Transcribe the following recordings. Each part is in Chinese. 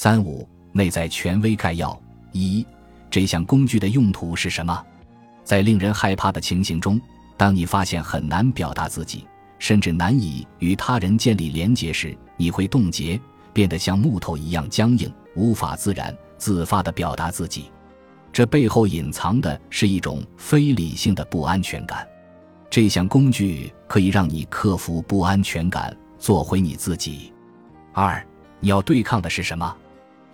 三五内在权威概要一，这项工具的用途是什么？在令人害怕的情形中，当你发现很难表达自己，甚至难以与他人建立连结时，你会冻结，变得像木头一样僵硬，无法自然自发地表达自己。这背后隐藏的是一种非理性的不安全感。这项工具可以让你克服不安全感，做回你自己。二，你要对抗的是什么？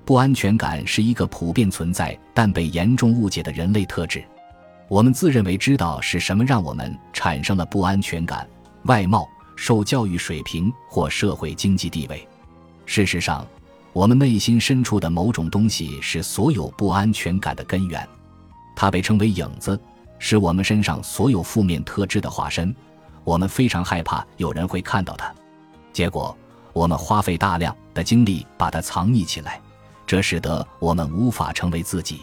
不安全感是一个普遍存在但被严重误解的人类特质。我们自认为知道是什么让我们产生了不安全感：外貌、受教育水平或社会经济地位。事实上，我们内心深处的某种东西是所有不安全感的根源。它被称为影子，是我们身上所有负面特质的化身。我们非常害怕有人会看到它，结果我们花费大量的精力把它藏匿起来。这使得我们无法成为自己。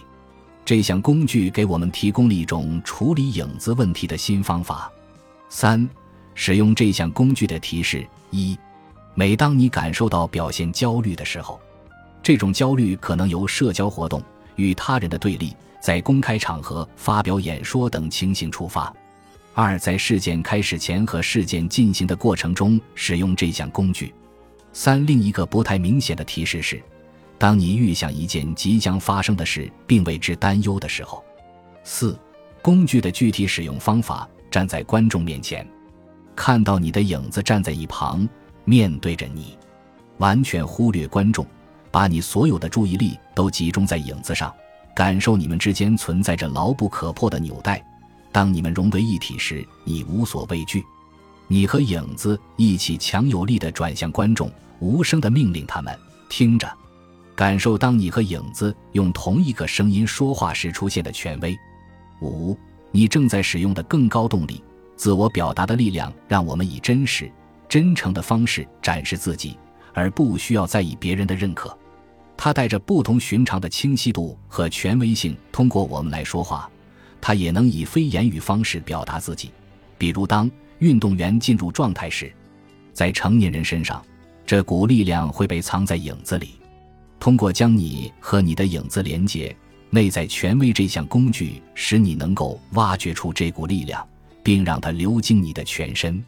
这项工具给我们提供了一种处理影子问题的新方法。三、使用这项工具的提示：一、每当你感受到表现焦虑的时候，这种焦虑可能由社交活动、与他人的对立、在公开场合发表演说等情形触发；二、在事件开始前和事件进行的过程中使用这项工具；三、另一个不太明显的提示是。当你预想一件即将发生的事并为之担忧的时候，四工具的具体使用方法：站在观众面前，看到你的影子站在一旁，面对着你，完全忽略观众，把你所有的注意力都集中在影子上，感受你们之间存在着牢不可破的纽带。当你们融为一体时，你无所畏惧，你和影子一起强有力地转向观众，无声地命令他们听着。感受当你和影子用同一个声音说话时出现的权威。五，你正在使用的更高动力——自我表达的力量，让我们以真实、真诚的方式展示自己，而不需要在意别人的认可。它带着不同寻常的清晰度和权威性，通过我们来说话。它也能以非言语方式表达自己，比如当运动员进入状态时，在成年人身上，这股力量会被藏在影子里。通过将你和你的影子连接，内在权威这项工具使你能够挖掘出这股力量，并让它流经你的全身。